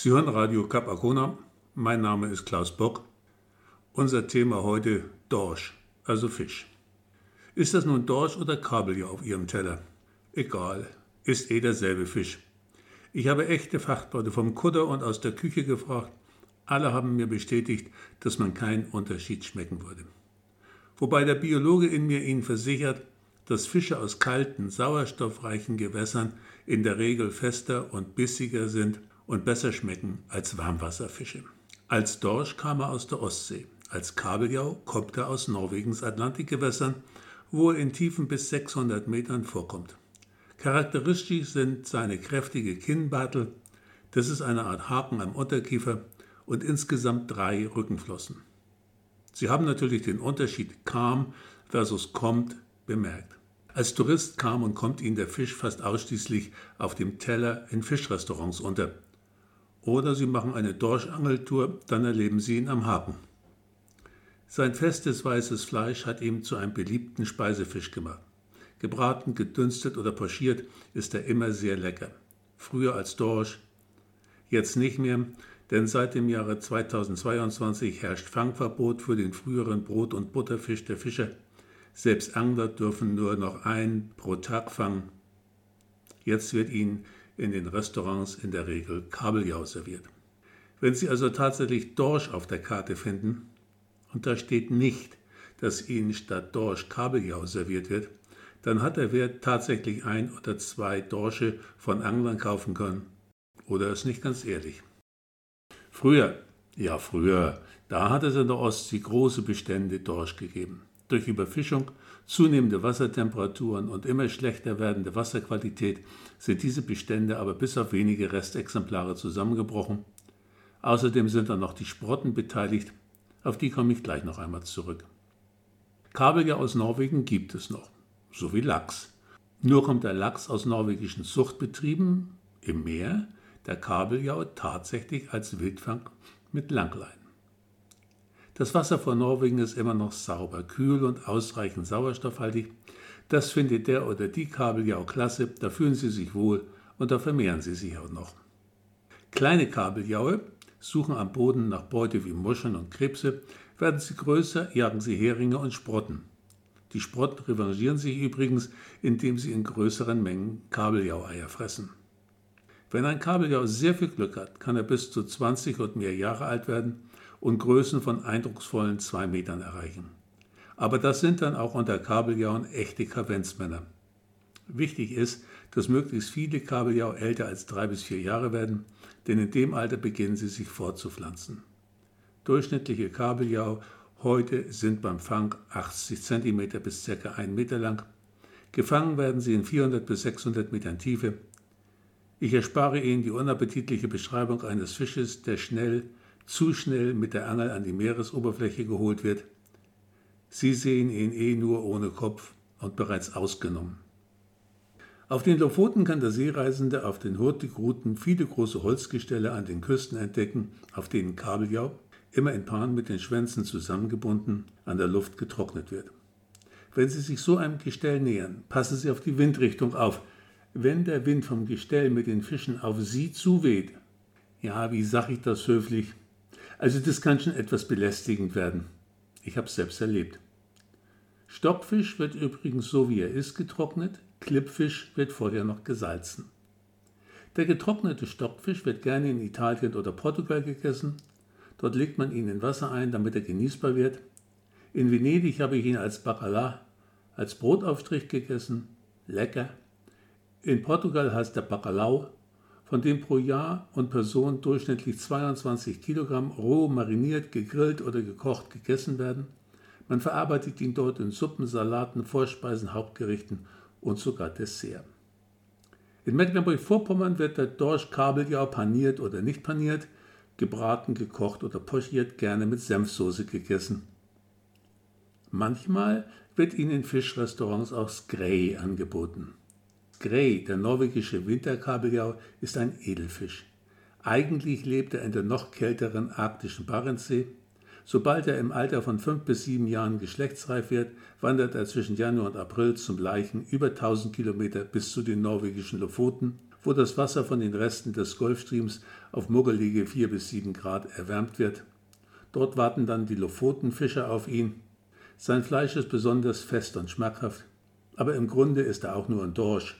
Sie hören Radio Kap Arkona. Mein Name ist Klaus Bock. Unser Thema heute Dorsch, also Fisch. Ist das nun Dorsch oder Kabeljau auf Ihrem Teller? Egal, ist eh derselbe Fisch. Ich habe echte Fachleute vom Kutter und aus der Küche gefragt. Alle haben mir bestätigt, dass man keinen Unterschied schmecken würde. Wobei der Biologe in mir Ihnen versichert, dass Fische aus kalten, sauerstoffreichen Gewässern in der Regel fester und bissiger sind und besser schmecken als Warmwasserfische. Als Dorsch kam er aus der Ostsee, als Kabeljau kommt er aus Norwegens Atlantikgewässern, wo er in Tiefen bis 600 Metern vorkommt. Charakteristisch sind seine kräftige Kinnbartel, das ist eine Art Haken am Unterkiefer und insgesamt drei Rückenflossen. Sie haben natürlich den Unterschied kam versus kommt bemerkt. Als Tourist kam und kommt Ihnen der Fisch fast ausschließlich auf dem Teller in Fischrestaurants unter. Oder Sie machen eine Dorschangeltour, dann erleben Sie ihn am Haken. Sein festes weißes Fleisch hat ihn zu einem beliebten Speisefisch gemacht. Gebraten, gedünstet oder pochiert ist er immer sehr lecker. Früher als Dorsch, jetzt nicht mehr, denn seit dem Jahre 2022 herrscht Fangverbot für den früheren Brot- und Butterfisch der Fischer selbst Angler dürfen nur noch ein pro Tag fangen. Jetzt wird ihnen in den Restaurants in der Regel Kabeljau serviert. Wenn Sie also tatsächlich Dorsch auf der Karte finden, und da steht nicht, dass Ihnen statt Dorsch Kabeljau serviert wird, dann hat der Wert tatsächlich ein oder zwei Dorsche von Anglern kaufen können. Oder ist nicht ganz ehrlich. Früher, ja früher, da hat es in der Ostsee große Bestände Dorsch gegeben. Durch Überfischung, zunehmende Wassertemperaturen und immer schlechter werdende Wasserqualität sind diese Bestände aber bis auf wenige Restexemplare zusammengebrochen. Außerdem sind dann noch die Sprotten beteiligt, auf die komme ich gleich noch einmal zurück. Kabeljau aus Norwegen gibt es noch, so wie Lachs. Nur kommt der Lachs aus norwegischen Zuchtbetrieben im Meer, der Kabeljau tatsächlich als Wildfang mit Langlein. Das Wasser von Norwegen ist immer noch sauber, kühl und ausreichend sauerstoffhaltig. Das findet der oder die Kabeljau klasse, da fühlen sie sich wohl und da vermehren sie sich auch noch. Kleine Kabeljaue suchen am Boden nach Beute wie Muscheln und Krebse, werden sie größer, jagen sie Heringe und Sprotten. Die Sprotten revanchieren sich übrigens, indem sie in größeren Mengen Kabeljaueier fressen. Wenn ein Kabeljau sehr viel Glück hat, kann er bis zu 20 und mehr Jahre alt werden und Größen von eindrucksvollen zwei Metern erreichen. Aber das sind dann auch unter Kabeljauen echte Kavenzmänner. Wichtig ist, dass möglichst viele Kabeljau älter als drei bis vier Jahre werden, denn in dem Alter beginnen sie sich fortzupflanzen. Durchschnittliche Kabeljau heute sind beim Fang 80 cm bis ca. 1 Meter lang. Gefangen werden sie in 400 bis 600 Metern Tiefe. Ich erspare Ihnen die unappetitliche Beschreibung eines Fisches, der schnell zu schnell mit der Angel an die Meeresoberfläche geholt wird. Sie sehen ihn eh nur ohne Kopf und bereits ausgenommen. Auf den Lofoten kann der Seereisende auf den Hurtigruten viele große Holzgestelle an den Küsten entdecken, auf denen Kabeljau, immer in Paaren mit den Schwänzen zusammengebunden, an der Luft getrocknet wird. Wenn Sie sich so einem Gestell nähern, passen Sie auf die Windrichtung auf. Wenn der Wind vom Gestell mit den Fischen auf Sie zuweht, ja, wie sag ich das höflich, also das kann schon etwas belästigend werden. Ich habe es selbst erlebt. Stockfisch wird übrigens so wie er ist getrocknet, Klippfisch wird vorher noch gesalzen. Der getrocknete Stockfisch wird gerne in Italien oder Portugal gegessen. Dort legt man ihn in Wasser ein, damit er genießbar wird. In Venedig habe ich ihn als Bacala, als Brotaufstrich gegessen. Lecker. In Portugal heißt der Bacalhau von dem pro Jahr und Person durchschnittlich 22 Kilogramm roh mariniert, gegrillt oder gekocht gegessen werden. Man verarbeitet ihn dort in Suppen, Salaten, Vorspeisen, Hauptgerichten und sogar Dessert. In Mecklenburg-Vorpommern wird der Dorsch Kabeljau paniert oder nicht paniert, gebraten, gekocht oder pochiert, gerne mit Senfsoße gegessen. Manchmal wird ihnen in Fischrestaurants auch Skrei angeboten. Grey, der norwegische Winterkabeljau, ist ein Edelfisch. Eigentlich lebt er in der noch kälteren arktischen Barentssee. Sobald er im Alter von fünf bis sieben Jahren geschlechtsreif wird, wandert er zwischen Januar und April zum Leichen über 1000 Kilometer bis zu den norwegischen Lofoten, wo das Wasser von den Resten des Golfstreams auf muggelige 4 bis 7 Grad erwärmt wird. Dort warten dann die Lofotenfische auf ihn. Sein Fleisch ist besonders fest und schmackhaft, aber im Grunde ist er auch nur ein Dorsch.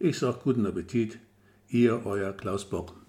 Ich sag guten Appetit, ihr euer Klaus Bock.